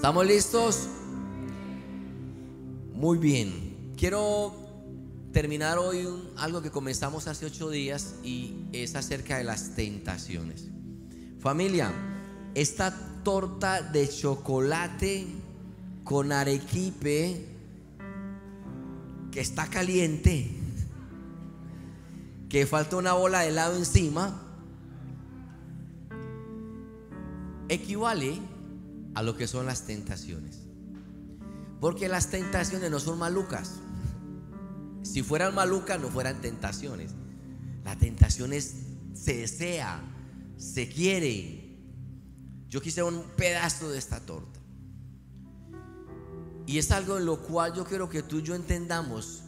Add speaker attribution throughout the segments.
Speaker 1: ¿Estamos listos? Muy bien. Quiero terminar hoy algo que comenzamos hace ocho días y es acerca de las tentaciones. Familia, esta torta de chocolate con arequipe que está caliente, que falta una bola de helado encima, equivale a lo que son las tentaciones. Porque las tentaciones no son malucas. Si fueran malucas, no fueran tentaciones. La tentación es, se desea, se quiere. Yo quise un pedazo de esta torta. Y es algo en lo cual yo quiero que tú y yo entendamos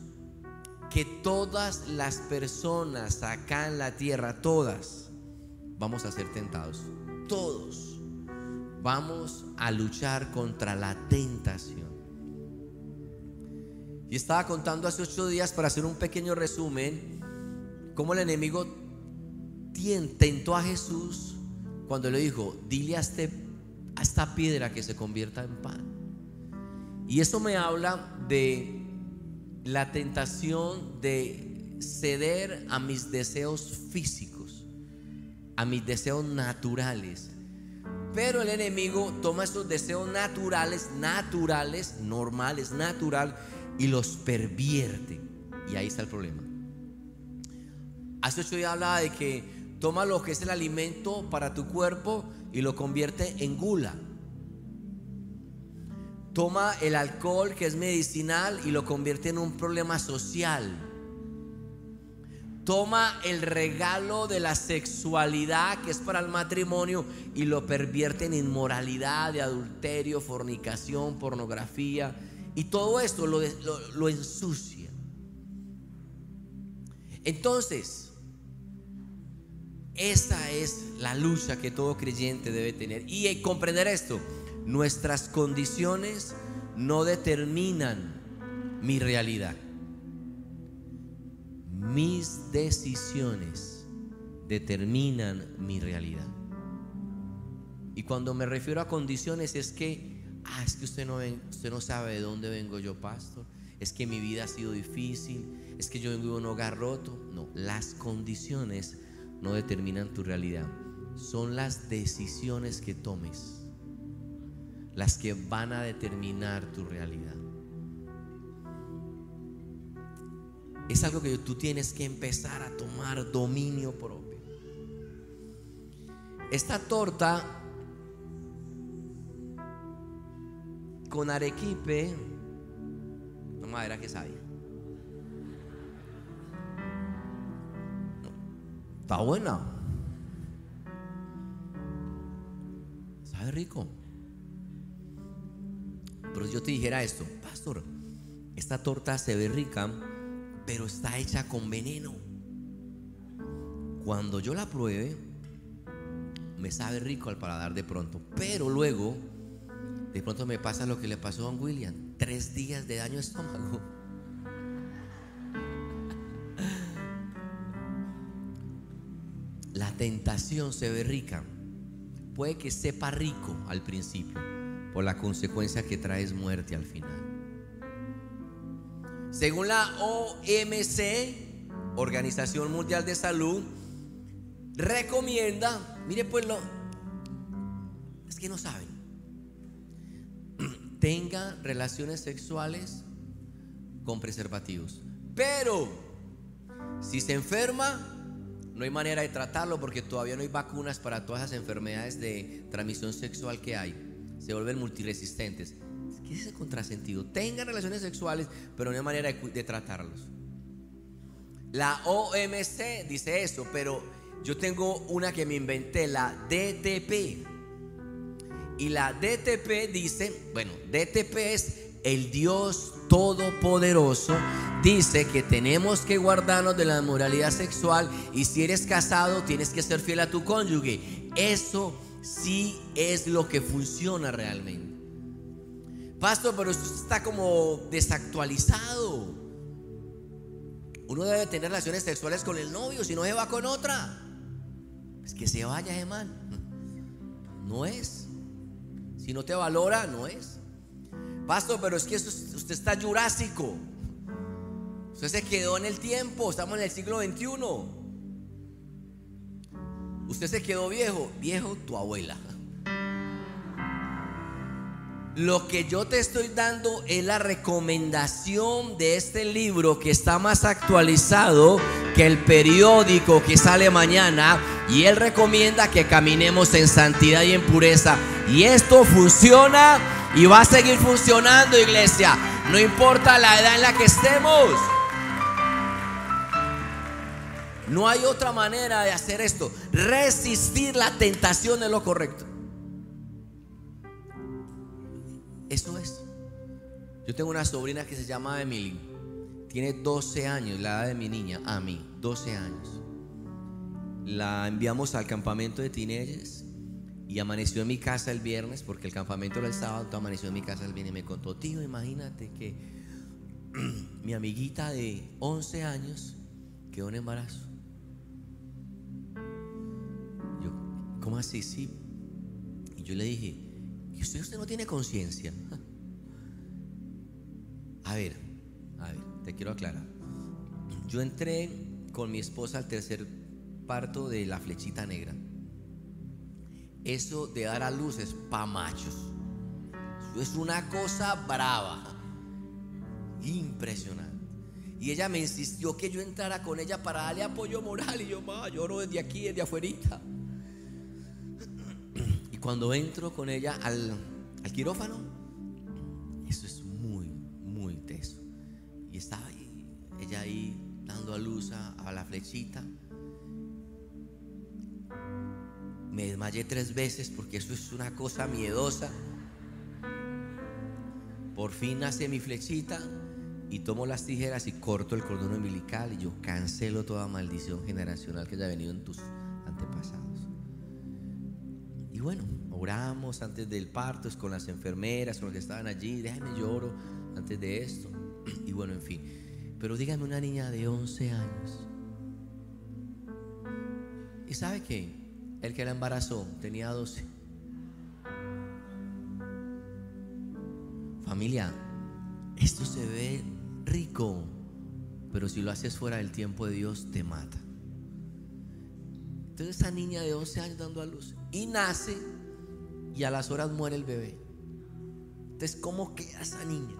Speaker 1: que todas las personas acá en la tierra, todas, vamos a ser tentados. Todos vamos a luchar contra la tentación. Y estaba contando hace ocho días para hacer un pequeño resumen, cómo el enemigo tentó a Jesús cuando le dijo, dile a, este, a esta piedra que se convierta en pan. Y eso me habla de la tentación de ceder a mis deseos físicos, a mis deseos naturales. Pero el enemigo toma esos deseos naturales, naturales, normales, natural, y los pervierte. Y ahí está el problema. Hace ocho días hablaba de que toma lo que es el alimento para tu cuerpo y lo convierte en gula toma el alcohol que es medicinal y lo convierte en un problema social. Toma el regalo de la sexualidad que es para el matrimonio y lo pervierte en inmoralidad, de adulterio, fornicación, pornografía. Y todo esto lo, lo ensucia. Entonces, esa es la lucha que todo creyente debe tener. Y comprender esto Nuestras condiciones no determinan mi realidad. Mis decisiones determinan mi realidad. Y cuando me refiero a condiciones es que, ah, es que usted no, usted no sabe de dónde vengo yo, pastor. Es que mi vida ha sido difícil. Es que yo vengo de un hogar roto. No, las condiciones no determinan tu realidad. Son las decisiones que tomes las que van a determinar tu realidad. Es algo que tú tienes que empezar a tomar dominio propio. Esta torta con arequipe, no madera que sabe. Está buena. Sabe rico. Pero si yo te dijera esto, pastor, esta torta se ve rica, pero está hecha con veneno. Cuando yo la pruebe, me sabe rico al paladar de pronto. Pero luego, de pronto me pasa lo que le pasó a Don William. Tres días de daño estómago. La tentación se ve rica. Puede que sepa rico al principio por la consecuencia que trae es muerte al final. Según la OMC, Organización Mundial de Salud, recomienda, mire pues lo, es que no saben, tenga relaciones sexuales con preservativos. Pero si se enferma, no hay manera de tratarlo porque todavía no hay vacunas para todas las enfermedades de transmisión sexual que hay se vuelven multiresistentes. ¿Qué es ese contrasentido? Tengan relaciones sexuales, pero no hay manera de, tratarlos. La OMC dice eso, pero yo tengo una que me inventé, la DTP. Y la DTP dice, bueno, DTP es el Dios Todopoderoso, dice que tenemos que guardarnos de la moralidad sexual y si eres casado tienes que ser fiel a tu cónyuge. Eso si es lo que funciona realmente. Pastor, pero esto está como desactualizado. Uno debe tener relaciones sexuales con el novio, si no se va con otra. Es que se vaya, hermano. No es. Si no te valora, no es. Pastor, pero es que usted está jurásico. Usted se quedó en el tiempo, estamos en el siglo XXI. Usted se quedó viejo, viejo tu abuela. Lo que yo te estoy dando es la recomendación de este libro que está más actualizado que el periódico que sale mañana y él recomienda que caminemos en santidad y en pureza. Y esto funciona y va a seguir funcionando, iglesia. No importa la edad en la que estemos. No hay otra manera de hacer esto. Resistir la tentación es lo correcto. Eso es. Yo tengo una sobrina que se llama Emily. Tiene 12 años, la edad de mi niña, a mí, 12 años. La enviamos al campamento de teenagers y amaneció en mi casa el viernes, porque el campamento era el sábado, amaneció en mi casa el viernes y me contó, tío, imagínate que mi amiguita de 11 años quedó en embarazo. Yo, ¿cómo así? Sí. Y yo le dije, ¿Y usted, no tiene conciencia? A ver, a ver, te quiero aclarar. Yo entré con mi esposa al tercer parto de la flechita negra. Eso de dar a luz es pa' machos. Eso es una cosa brava. Impresionante. Y ella me insistió que yo entrara con ella para darle apoyo moral. Y yo, ma, lloro desde aquí, desde afuera cuando entro con ella al, quirófano, eso es muy, muy teso. Y estaba ahí, ella ahí dando a luz a, la flechita. Me desmayé tres veces porque eso es una cosa miedosa. Por fin nace mi flechita y tomo las tijeras y corto el cordón umbilical y yo cancelo toda maldición generacional que haya venido en tus antepasados. Y bueno, oramos antes del parto, es con las enfermeras, con los que estaban allí, déjame lloro antes de esto. Y bueno, en fin. Pero dígame una niña de 11 años. ¿Y sabe qué? El que la embarazó tenía 12. Familia, esto se ve rico, pero si lo haces fuera del tiempo de Dios, te mata. Entonces esa niña de 11 años dando a luz y nace y a las horas muere el bebé. Entonces, ¿cómo queda esa niña?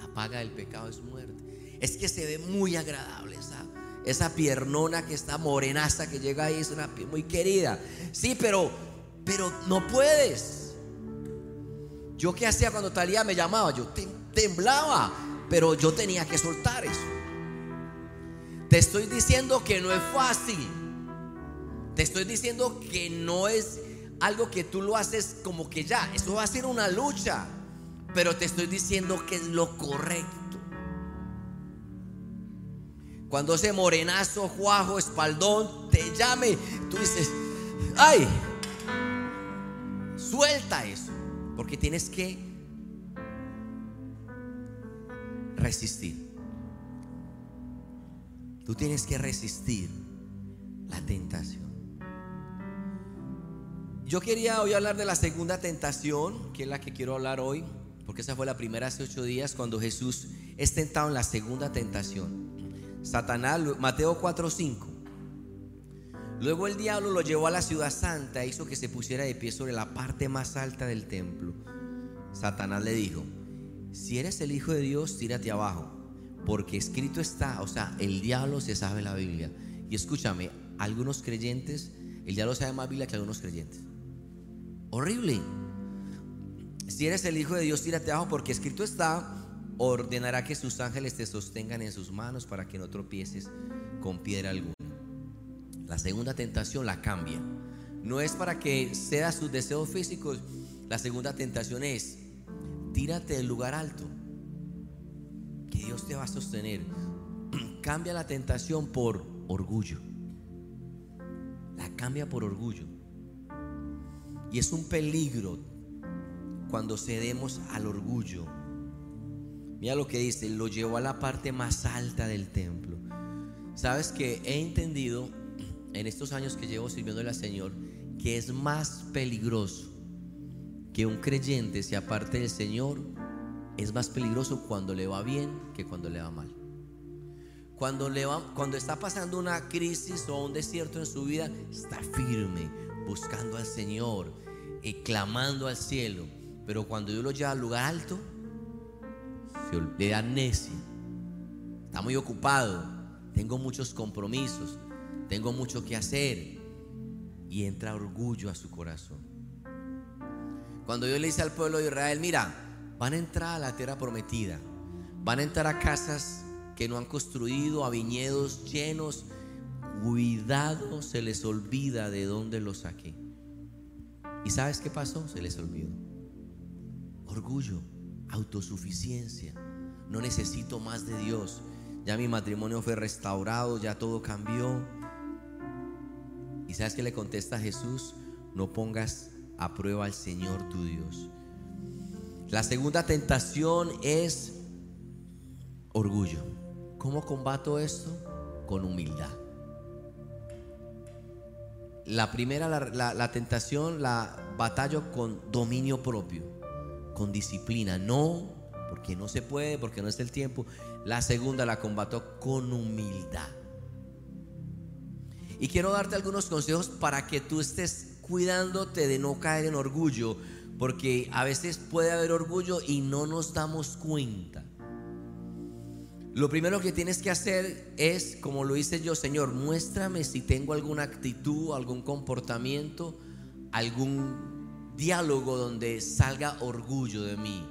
Speaker 1: La paga del pecado es muerte. Es que se ve muy agradable esa, esa piernona que está morenaza que llega ahí, es una muy querida. Sí, pero, pero no puedes. Yo qué hacía cuando Talía me llamaba, yo temblaba, pero yo tenía que soltar eso. Te estoy diciendo que no es fácil. Te estoy diciendo que no es algo que tú lo haces como que ya, eso va a ser una lucha, pero te estoy diciendo que es lo correcto. Cuando ese morenazo, juajo, espaldón te llame, tú dices, ay, suelta eso, porque tienes que resistir. Tú tienes que resistir la tentación. Yo quería hoy hablar de la segunda tentación, que es la que quiero hablar hoy, porque esa fue la primera hace ocho días cuando Jesús es tentado en la segunda tentación. Satanás, Mateo 4:5. Luego el diablo lo llevó a la ciudad santa e hizo que se pusiera de pie sobre la parte más alta del templo. Satanás le dijo, si eres el Hijo de Dios, tírate abajo, porque escrito está, o sea, el diablo se sabe la Biblia. Y escúchame, algunos creyentes, el diablo sabe más Biblia que algunos creyentes. Horrible. Si eres el Hijo de Dios, tírate abajo porque escrito está, ordenará que sus ángeles te sostengan en sus manos para que no tropieces con piedra alguna. La segunda tentación la cambia. No es para que cedas sus deseos físicos. La segunda tentación es, tírate del lugar alto, que Dios te va a sostener. Cambia la tentación por orgullo. La cambia por orgullo. Y es un peligro cuando cedemos al orgullo. Mira lo que dice, lo llevó a la parte más alta del templo. Sabes que he entendido en estos años que llevo sirviendo al Señor que es más peligroso que un creyente se aparte del Señor es más peligroso cuando le va bien que cuando le va mal. Cuando, le va, cuando está pasando una crisis o un desierto en su vida, está firme, buscando al Señor, eh, clamando al cielo. Pero cuando Dios lo lleva al lugar alto, se le da necia. Está muy ocupado. Tengo muchos compromisos. Tengo mucho que hacer. Y entra orgullo a su corazón. Cuando Dios le dice al pueblo de Israel, mira, van a entrar a la tierra prometida. Van a entrar a casas que no han construido, a viñedos llenos. Cuidado, se les olvida de dónde los saqué. ¿Y sabes qué pasó? Se les olvidó. Orgullo, autosuficiencia. No necesito más de Dios. Ya mi matrimonio fue restaurado, ya todo cambió. ¿Y sabes qué le contesta Jesús? No pongas a prueba al Señor tu Dios. La segunda tentación es orgullo. ¿Cómo combato esto? Con humildad. La primera, la, tentación, la batallo con dominio propio, con disciplina. No, porque no se puede, porque no es el tiempo. La segunda la combato con humildad. Y quiero darte algunos consejos para que tú estés cuidándote de no caer en orgullo, porque a veces puede haber orgullo y no nos damos cuenta. Lo primero que tienes que hacer es, como lo hice yo, Señor, muéstrame si tengo alguna actitud, algún comportamiento, algún diálogo donde salga orgullo de mí.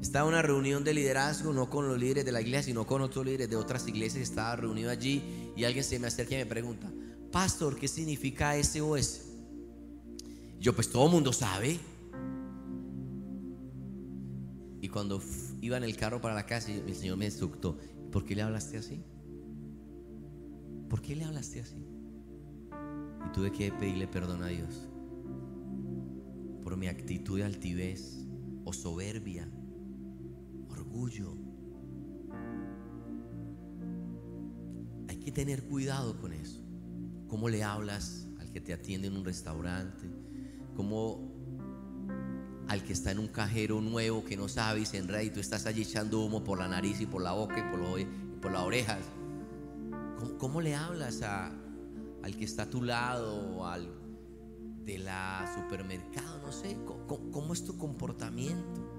Speaker 1: Estaba una reunión de liderazgo, no con los líderes de la iglesia, sino con otros líderes de otras iglesias. Estaba reunido allí y alguien se me acerca y me pregunta, Pastor, ¿qué significa SOS? Yo, pues todo el mundo sabe. Y cuando iba en el carro para la casa, el Señor me instructó, ¿por qué le hablaste así? ¿Por qué le hablaste así? Y tuve que pedirle perdón a Dios por mi actitud de altivez o soberbia, orgullo. Hay que tener cuidado con eso. ¿Cómo le hablas al que te atiende en un restaurante? ¿Cómo al que está en un cajero nuevo que no sabe y se enreda y tú estás allí echando humo por la nariz y por la boca y por, por las orejas. ¿Cómo, le hablas a, al que está a tu lado al de la supermercado? No sé, ¿cómo, es tu comportamiento?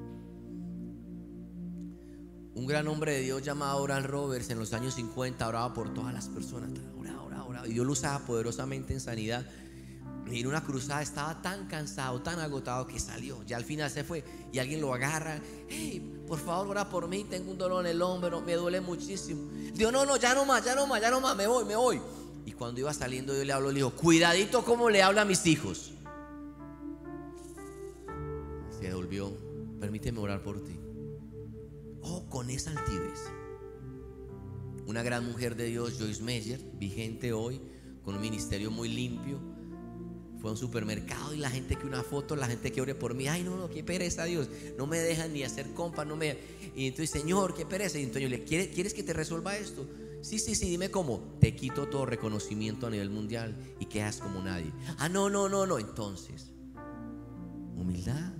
Speaker 1: Un gran hombre de Dios llamado Oral Roberts en los años 50 oraba por todas las personas. Oraba, oraba, oraba. Y Dios lo usaba poderosamente en sanidad en una cruzada estaba tan cansado, tan agotado que salió. Ya al final se fue y alguien lo agarra. Hey, por favor, ora por mí. Tengo un dolor en el hombro, me duele muchísimo. Dios, no, no, ya no más, ya no más, ya no más, me voy, me voy. Y cuando iba saliendo, yo le hablo, le dijo, cuidadito como le habla a mis hijos. Se devolvió, permíteme orar por ti. Oh, con esa altivez. Una gran mujer de Dios, Joyce Meyer, vigente hoy, con un ministerio muy limpio un supermercado y la gente que una foto, la gente que ore por mí, ay no, no, qué pereza Dios, no me dejan ni hacer compa, no me... Y entonces, Señor, qué pereza. Y entonces le, ¿quieres, ¿quieres que te resuelva esto? Sí, sí, sí, dime cómo. Te quito todo reconocimiento a nivel mundial y quedas como nadie. Ah, no, no, no, no. Entonces, humildad.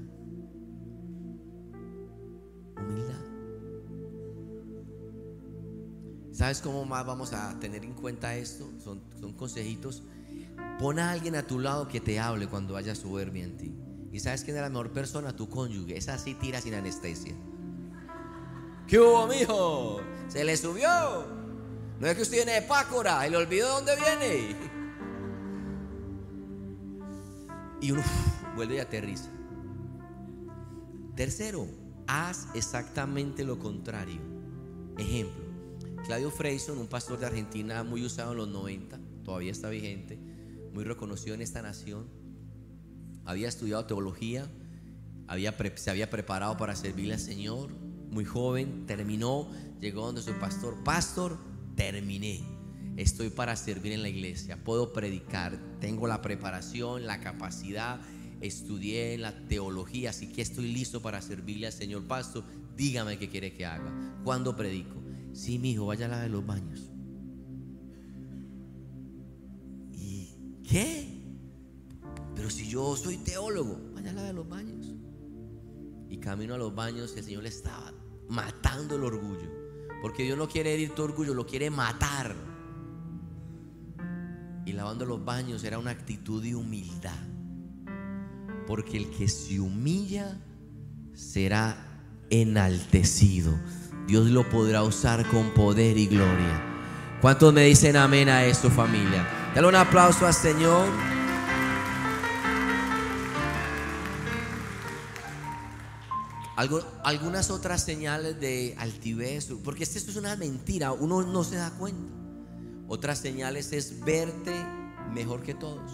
Speaker 1: Humildad. ¿Sabes cómo más vamos a tener en cuenta esto? Son consejitos Pon a alguien a tu lado que te hable cuando haya soberbia en ti. Y sabes quién es la mejor persona, tu cónyuge. Esa sí tira sin anestesia. ¿Qué hubo, mijo? Se le subió. No es que usted viene de Pácora le olvidó dónde viene. Y uno vuelve y aterriza. Tercero, haz exactamente lo contrario. Ejemplo, Claudio Freyson, un pastor de Argentina muy usado en los 90, todavía está vigente muy reconocido en esta nación. Había estudiado teología, había, se había preparado para servirle al Señor. Muy joven, terminó, llegó donde su pastor. Pastor, terminé. Estoy para servir en la iglesia. Puedo predicar. Tengo la preparación, la capacidad. Estudié en la teología, así que estoy listo para servirle al Señor. Pastor, dígame qué quiere que haga. ¿Cuándo predico? Sí, mi hijo, vaya a lavar los baños. ¿Qué? Pero si yo soy teólogo. Vaya a la de los baños. Y camino a los baños el Señor le estaba matando el orgullo. Porque Dios no quiere herir tu orgullo, lo quiere matar. Y lavando los baños era una actitud de humildad. Porque el que se humilla será enaltecido. Dios lo podrá usar con poder y gloria. ¿Cuántos me dicen amén a esto, familia? Dale un aplauso al Señor. algunas otras señales de altivez, porque esto es una mentira, uno no se da cuenta. Otras señales es verte mejor que todos.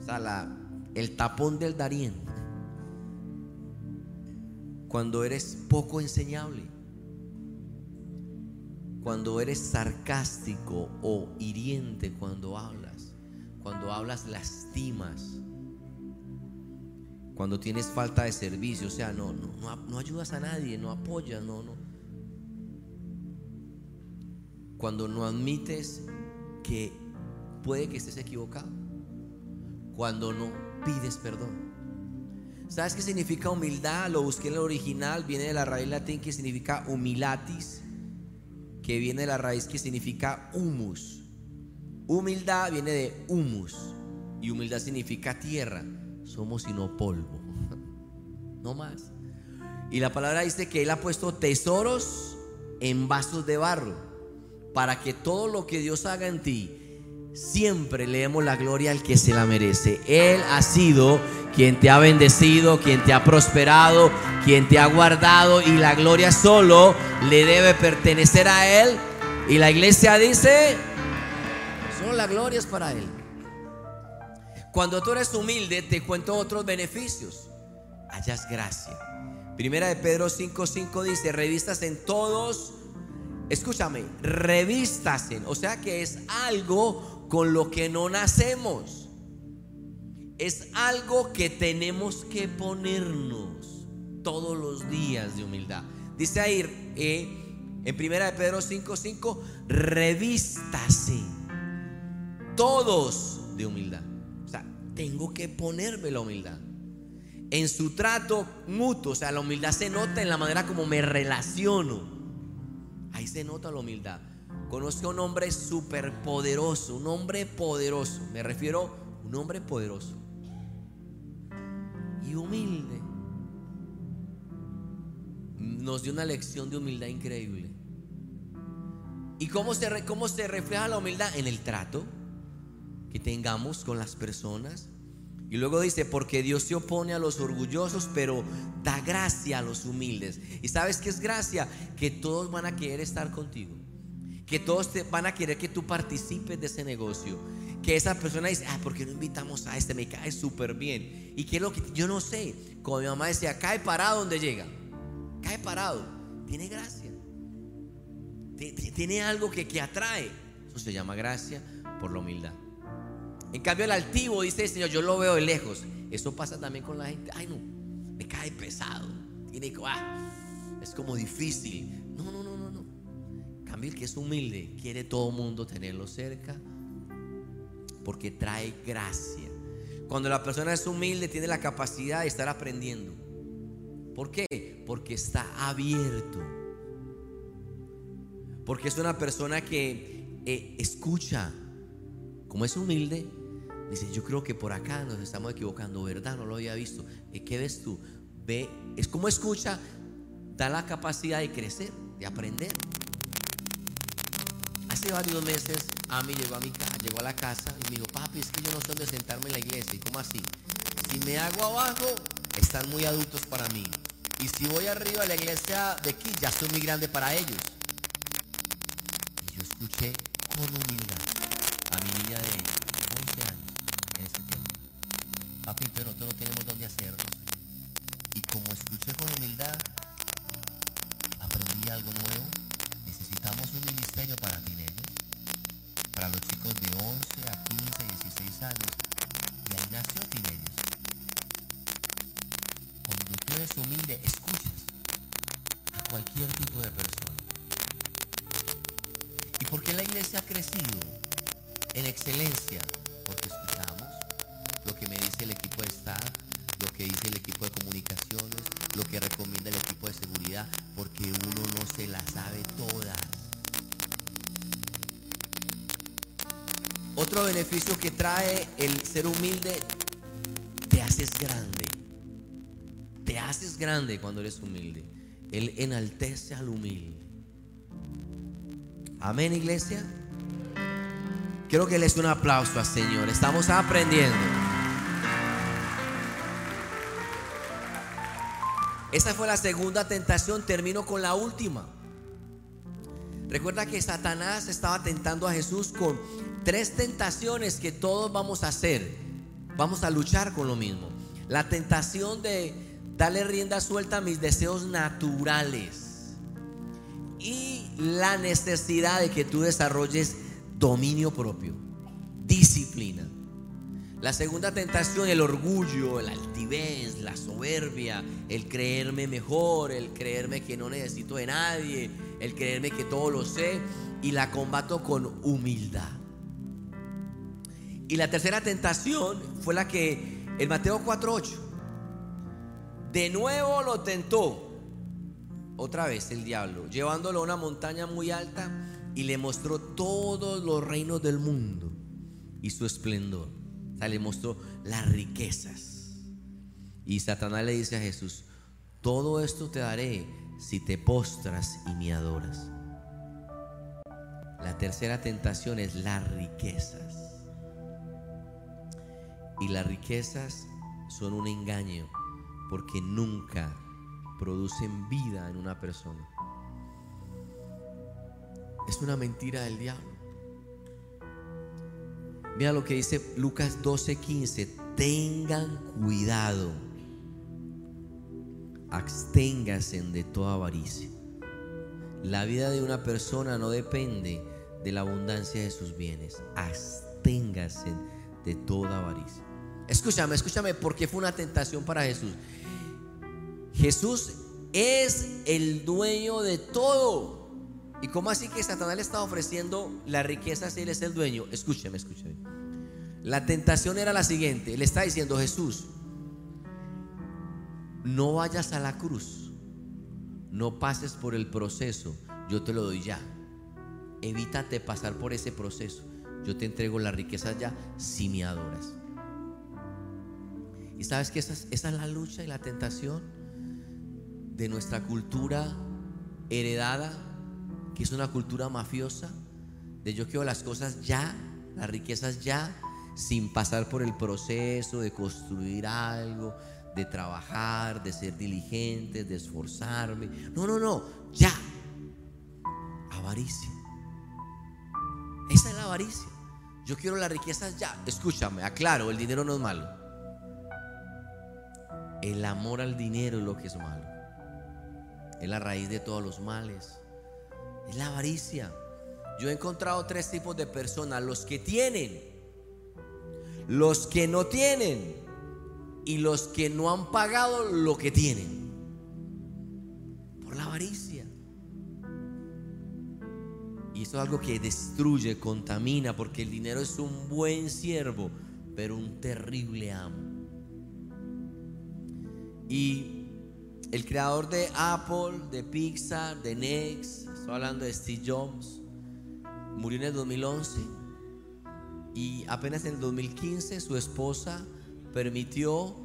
Speaker 1: O sea, el tapón del Darién. Cuando eres poco enseñable. Cuando eres sarcástico o hiriente cuando hablas. Cuando hablas lastimas cuando tienes falta de servicio, o sea, no, no, no, ayudas a nadie, no apoyas, no, no. Cuando no admites que puede que estés equivocado. Cuando no pides perdón. ¿Sabes qué significa humildad? Lo busqué en el original, viene de la raíz latín que significa humilatis, que viene de la raíz que significa humus. Humildad viene de humus y humildad significa tierra somos sino polvo. No más. Y la palabra dice que Él ha puesto tesoros en vasos de barro para que todo lo que Dios haga en ti, siempre le demos la gloria al que se la merece. Él ha sido quien te ha bendecido, quien te ha prosperado, quien te ha guardado y la gloria solo le debe pertenecer a Él. Y la iglesia dice, solo la gloria es para Él. Cuando tú eres humilde, te cuento otros beneficios. Hayas gracia. Primera de Pedro 5:5 dice, revistas en todos, escúchame, revistas en, o sea que es algo con lo que no nacemos. Es algo que tenemos que ponernos todos los días de humildad. Dice ahí eh, en Primera de Pedro 5:5, revístase todos de humildad tengo que ponerme la humildad. En su trato mutuo, o sea, la humildad se nota en la manera como me relaciono. Ahí se nota la humildad. Conozco a un hombre súper poderoso, un hombre poderoso. Me refiero a un hombre poderoso humilde. Nos dio una lección de humildad increíble. ¿Y cómo se, cómo se refleja la humildad? En el trato que tengamos con las personas. Y luego dice, porque Dios se opone a los orgullosos, pero da gracia a los humildes. ¿Y sabes qué es gracia? Que todos van a querer estar contigo. Que todos te van a querer que tú participes de ese negocio. Que esa persona dice, ah, ¿por qué no invitamos a este? Me cae súper bien. ¿Y qué es lo que yo no sé? Como mi mamá decía, cae parado donde llega. Cae parado. Tiene gracia. Tiene algo que, que atrae. Eso se llama gracia por la humildad. En cambio, el altivo dice, Señor, yo lo veo de lejos. Eso pasa también con la gente. Ay, no, me cae pesado. Tiene, ah, es como difícil. No, no, no, no, no. Cambio, el que es humilde quiere todo mundo tenerlo cerca porque trae gracia. Cuando la persona es humilde, tiene la capacidad de estar aprendiendo. ¿Por qué? Porque está abierto. Porque es una persona que eh, escucha. Como es humilde, Dice, yo creo que por acá nos estamos equivocando, ¿verdad? No lo había visto. ¿Qué ves tú? Ve, es como escucha, da la capacidad de crecer, de aprender. Hace varios meses, Ami llegó a mi casa, llegó a la casa y me dijo, papi, es que yo no sé dónde sentarme en la iglesia. ¿Y cómo así? Si me hago abajo, están muy adultos para mí. Y si voy arriba a la iglesia de aquí, ya soy muy grande para ellos. Y yo escuché con humildad a mi niña de Papi, pero nosotros no tenemos dónde hacerlo. Y como escuché con humildad, aprendí algo nuevo. Necesitamos un ministerio para teenagers, para los chicos de 11 a 15, 16 años. Y ahí nació teenagers. Cuando tú eres humilde, escuchas a cualquier tipo de persona. ¿Y por qué la iglesia ha crecido en excelencia? Porque escuchamos lo que me dice el equipo de staff, lo que dice el equipo de comunicaciones, lo que recomienda el equipo de seguridad, porque uno no se las sabe todas. Otro beneficio que trae el ser humilde, te haces grande. Te haces grande cuando eres humilde. Él enaltece al humilde. Amén, iglesia. Quiero que les dé un aplauso al Señor. Estamos aprendiendo. Esa fue la segunda tentación. Termino con la última. Recuerda que Satanás estaba tentando a Jesús con tres tentaciones que todos vamos a hacer. Vamos a luchar con lo mismo. La tentación de darle rienda suelta a mis deseos naturales. Y la necesidad de que tú desarrolles dominio propio, disciplina. La segunda tentación, el orgullo, la altivez, la soberbia, el creerme mejor, el creerme que no necesito de nadie, el creerme que todo lo sé y la combato con humildad. Y la tercera tentación fue la que en Mateo 4:8 de nuevo lo tentó. Otra vez el diablo, llevándolo a una montaña muy alta y le mostró todos los reinos del mundo y su esplendor. Le mostró las riquezas. Y Satanás le dice a Jesús, todo esto te daré si te postras y me adoras. La tercera tentación es las riquezas. Y las riquezas son un engaño porque nunca producen vida en una persona. Es una mentira del diablo. Mira lo que dice Lucas 12:15. Tengan cuidado. Absténganse de toda avaricia. La vida de una persona no depende de la abundancia de sus bienes. Absténganse de toda avaricia. Escúchame, escúchame, porque fue una tentación para Jesús. Jesús es el dueño de todo. ¿Y cómo así que Satanás le está ofreciendo la riqueza si él es el dueño? Escúcheme, escúcheme. La tentación era la siguiente. Le está diciendo Jesús, no vayas a la cruz. No pases por el proceso. Yo te lo doy ya. Evítate pasar por ese proceso. Yo te entrego la riqueza ya si me adoras. Y sabes que esa es, esa es la lucha y la tentación de nuestra cultura heredada que es una cultura mafiosa, de yo quiero las cosas ya, las riquezas ya, sin pasar por el proceso de construir algo, de trabajar, de ser diligente, de esforzarme. No, no, no, ya. Avaricia. Esa es la avaricia. Yo quiero las riquezas ya. Escúchame, aclaro, el dinero no es malo. El amor al dinero es lo que es malo. Es la raíz de todos los males. Es la avaricia. Yo he encontrado tres tipos de personas. Los que tienen, los que no tienen y los que no han pagado lo que tienen. Por la avaricia. Y eso es algo que destruye, contamina, porque el dinero es un buen siervo, pero un terrible amo. Y el creador de Apple, de Pixar, de Next, estoy hablando de Steve Jobs, murió en el 2011 y apenas en el 2015 su esposa permitió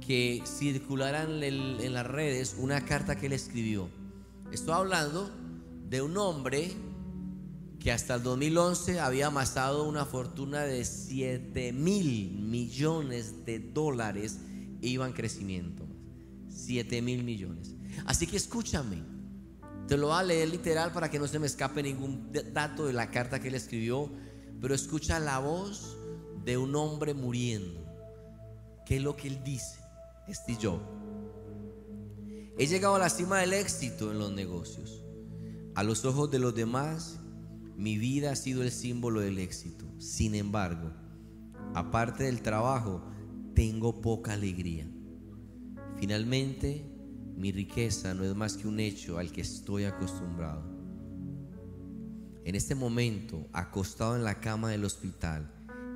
Speaker 1: que circularan en las redes una carta que él escribió. Estoy hablando de un hombre que hasta el 2011 había amasado una fortuna de 7 mil millones de dólares e iba en crecimiento. 7 mil millones. Así que escúchame, te lo voy a leer literal para que no se me escape ningún dato de la carta que él escribió, pero escucha la voz de un hombre muriendo. ¿Qué es lo que él dice? Este yo. He llegado a la cima del éxito en los negocios. A los ojos de los demás, mi vida ha sido el símbolo del éxito. Sin embargo, aparte del trabajo, tengo poca alegría. Finalmente, mi riqueza no es más que un hecho al que estoy acostumbrado. En este momento, acostado en la cama del hospital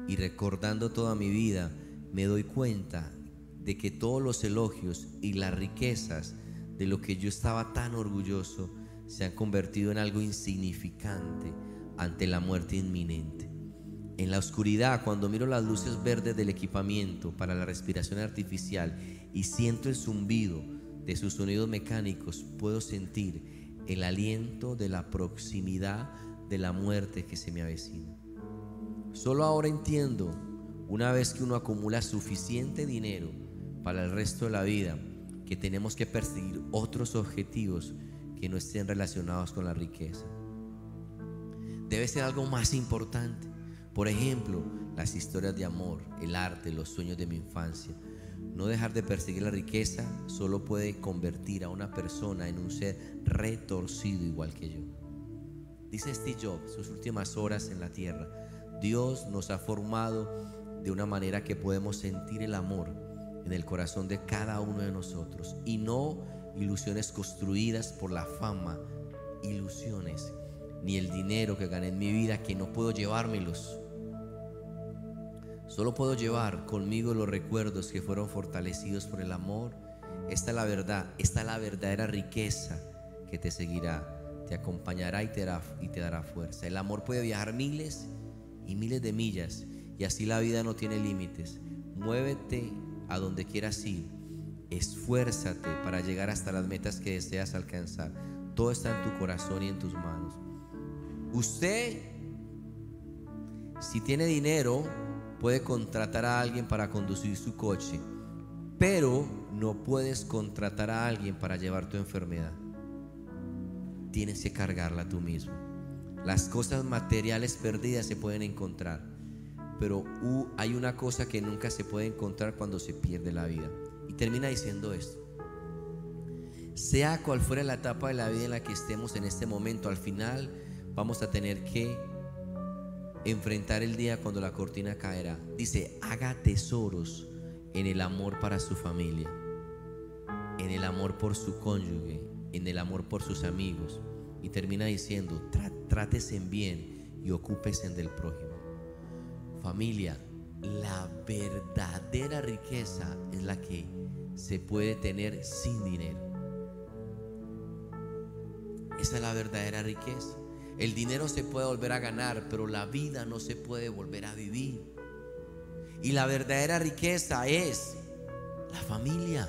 Speaker 1: y recordando toda mi vida, me doy cuenta de que todos los elogios y las riquezas de lo que yo estaba tan orgulloso se han convertido en algo insignificante ante la muerte inminente. En la oscuridad, cuando miro las luces verdes del equipamiento para la respiración artificial y siento el zumbido de sus sonidos mecánicos, puedo sentir el aliento de la proximidad de la muerte que se me avecina. Solo ahora entiendo, una vez que uno acumula suficiente dinero para el resto de la vida, que tenemos que perseguir otros objetivos que no estén relacionados con la riqueza. Debe ser algo más importante. Por ejemplo, las historias de amor, el arte, los sueños de mi infancia. No dejar de perseguir la riqueza solo puede convertir a una persona en un ser retorcido igual que yo. Dice Steve Jobs, sus últimas horas en la tierra, Dios nos ha formado de una manera que podemos sentir el amor en el corazón de cada uno de nosotros y no ilusiones construidas por la fama, ilusiones, ni el dinero que gané en mi vida que no puedo llevármelos. Solo puedo llevar conmigo los recuerdos que fueron fortalecidos por el amor. Esta es la verdad, esta es la verdadera riqueza que te seguirá te acompañará y te, dará, fuerza. El amor puede viajar miles y miles de millas y así la vida no tiene límites. Muévete a donde quieras ir. Esfuérzate para llegar hasta las metas que deseas alcanzar. Todo está en tu corazón y en tus manos. Usted, si tiene dinero, puede contratar a alguien para conducir su coche, pero no puedes contratar a alguien para llevar tu enfermedad tienes que cargarla tú mismo. Las cosas materiales perdidas se pueden encontrar, pero hay una cosa que nunca se puede encontrar cuando se pierde la vida. Y termina diciendo esto. Sea cual fuera la etapa de la vida en la que estemos en este momento, al final vamos a tener que enfrentar el día cuando la cortina caerá. Dice, haga tesoros en el amor para su familia, en el amor por su cónyuge, en el amor por sus amigos. Y termina diciendo, trátese en bien y ocúpese del prójimo. Familia, la verdadera riqueza es la que se puede tener sin dinero. Esa es la verdadera riqueza. El dinero se puede volver a ganar, pero la vida no se puede volver a vivir. Y la verdadera riqueza es la familia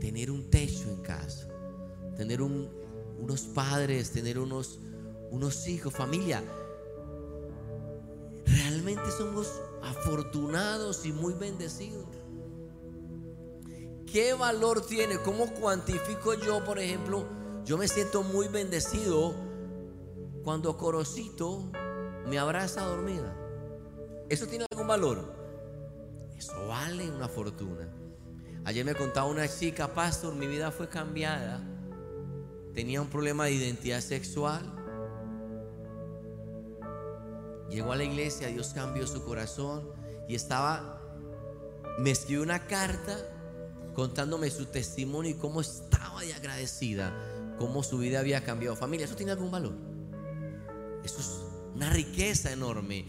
Speaker 1: tener un techo en casa, tener unos padres, tener unos, unos hijos, familia. Realmente somos afortunados y muy bendecidos. ¿Qué valor tiene? ¿Cómo cuantifico yo, por ejemplo? Yo me siento muy bendecido cuando Corocito me abraza dormida. ¿Eso tiene algún valor? Eso vale una fortuna. Ayer me contaba una chica, pastor, mi vida fue cambiada. Tenía un problema de identidad sexual. Llegó a la iglesia, Dios cambió su corazón y estaba, me escribió una carta contándome su testimonio y cómo estaba de agradecida, cómo su vida había cambiado. Familia, ¿eso tiene algún valor? Eso es una riqueza enorme.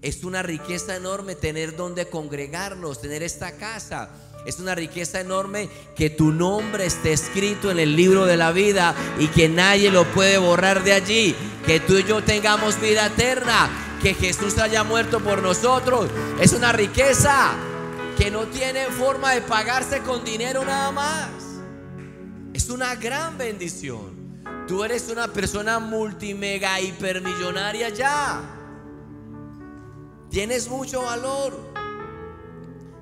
Speaker 1: Es una riqueza enorme tener donde congregarnos, tener esta casa es una riqueza enorme que tu nombre esté escrito en el libro de la vida y que nadie lo puede borrar de allí. Que tú y yo tengamos vida eterna. Que Jesús haya muerto por nosotros. Es una riqueza que no tiene forma de pagarse con dinero nada más. Es una gran bendición. Tú eres una persona multimega hipermillonaria ya. Tienes mucho valor.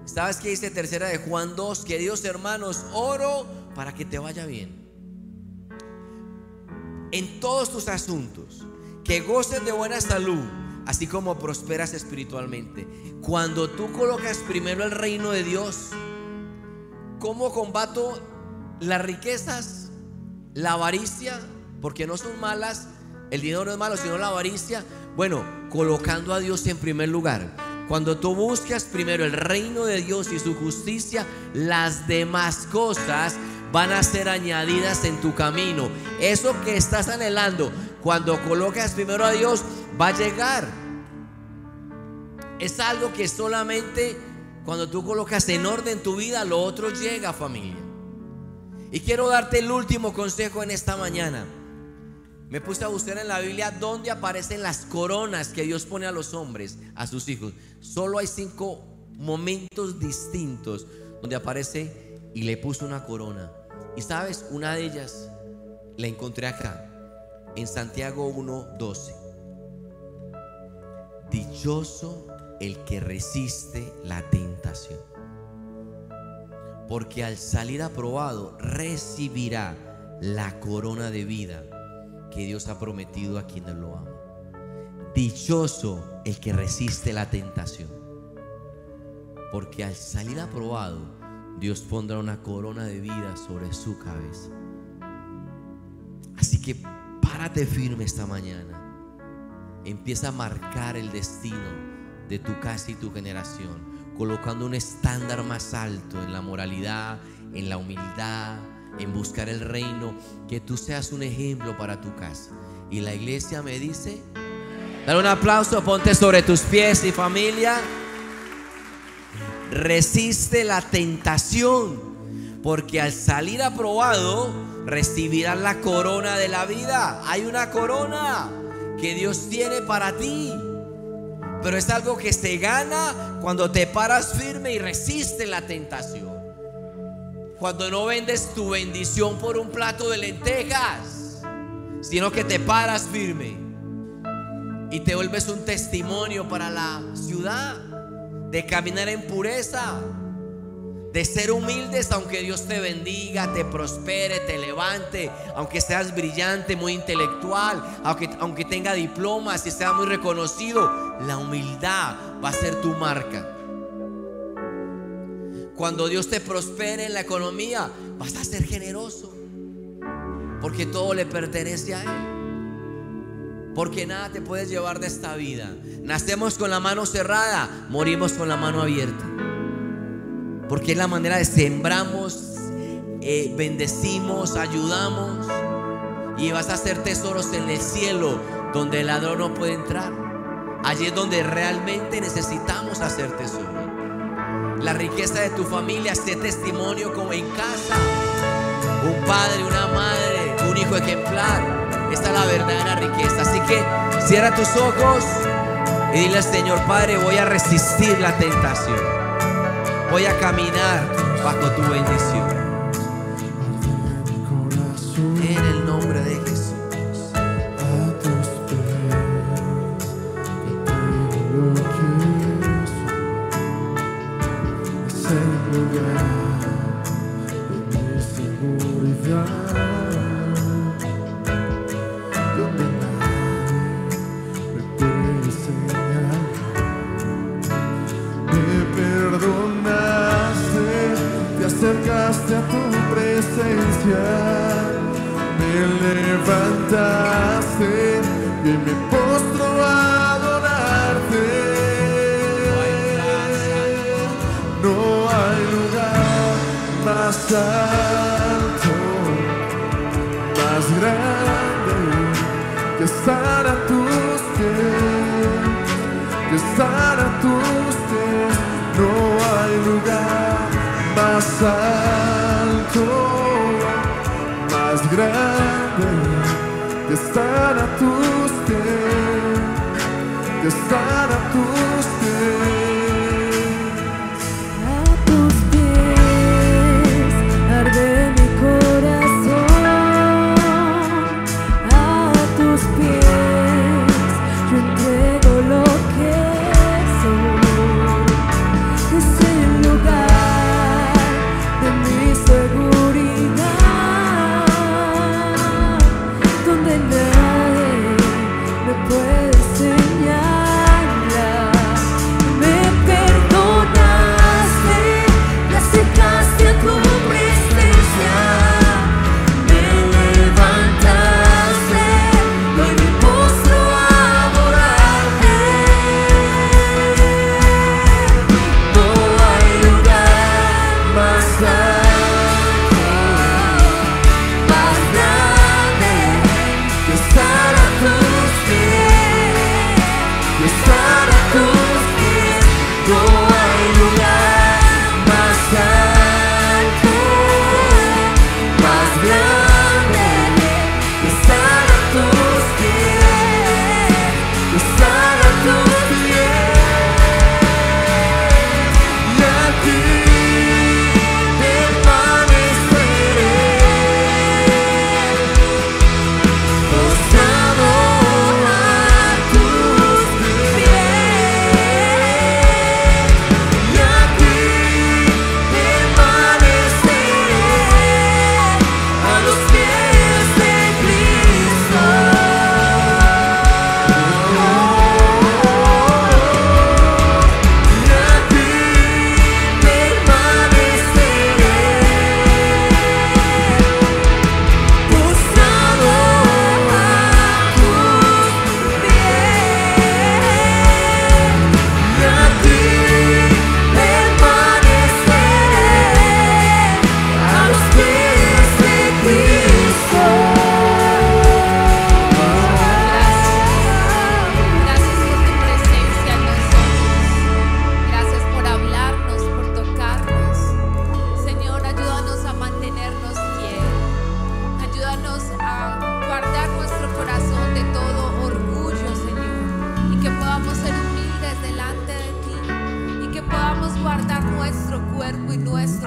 Speaker 1: ¿Sabes qué dice tercera de Juan 2? Queridos hermanos, oro para que te vaya bien. En todos tus asuntos, que goces de buena salud, así como prosperas espiritualmente. Cuando tú colocas primero el reino de Dios, ¿cómo combato las riquezas, la avaricia? Porque no son malas, el dinero no es malo, sino la avaricia. Bueno, colocando a Dios en primer lugar. Cuando tú buscas primero el reino de Dios y su justicia, las demás cosas van a ser añadidas en tu camino. Eso que estás anhelando, cuando colocas primero a Dios, va a llegar. Es algo que solamente Cuando tú colocas en orden tu vida, lo otro llega, familia. Y quiero darte el último consejo en esta mañana. Me puse a buscar en la Biblia dónde aparecen las coronas que Dios pone a los hombres, a sus hijos. Solo hay cinco momentos distintos donde aparece y le puso una corona. Y sabes, una de ellas la encontré acá, en Santiago 1:12. Dichoso el que resiste la tentación. Porque al salir aprobado recibirá la corona de vida que Dios ha prometido a quienes lo aman. Dichoso el que resiste la tentación. Porque al salir aprobado, Dios pondrá una corona de vida sobre su cabeza. Así que párate firme esta mañana. Empieza a marcar el destino de tu casa y tu generación, colocando un estándar más alto en la moralidad, en la humildad, en buscar el reino, que tú seas un ejemplo para tu casa. Y la iglesia me dice, dale un aplauso, ponte sobre tus pies y familia. Resiste la tentación, porque al salir aprobado recibirás la corona de la vida. Hay una corona que Dios tiene para ti. Pero es algo que se gana cuando te paras firme y resiste la tentación. Cuando no vendes tu bendición por un plato de lentejas, sino que te paras firme y te vuelves un testimonio para la ciudad de caminar en pureza, de ser humildes aunque Dios te bendiga, te prospere, te levante, aunque seas brillante, muy intelectual, aunque, aunque tenga diplomas y sea muy reconocido, la humildad va a ser tu marca. Cuando Dios te prospere en la economía, vas a ser generoso, porque todo le pertenece a Él. Porque nada te puedes llevar de esta vida. Nacemos con la mano cerrada, morimos con la mano abierta. Porque es la manera de sembramos, eh, bendecimos, ayudamos. Y vas a hacer tesoros en el cielo donde el ladrón no puede entrar. Allí es donde realmente necesitamos hacer tesoros. La riqueza de tu familia, sé testimonio como en casa. Un padre, una madre, un hijo ejemplar. Esta es la verdadera riqueza. Así que cierra tus ojos y dile al Señor, Padre, voy a resistir la tentación voy a caminar bajo tu bendición.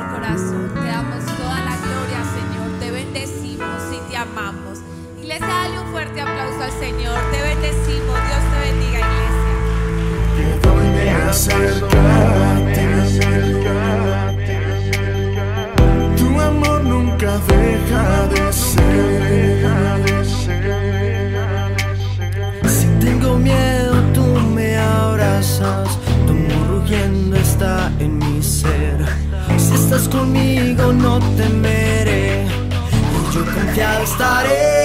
Speaker 2: Corazón. Te damos toda la gloria, Señor. Te bendecimos y te amamos. Iglesia, dale un fuerte aplauso al Señor.
Speaker 3: Estás conmigo, no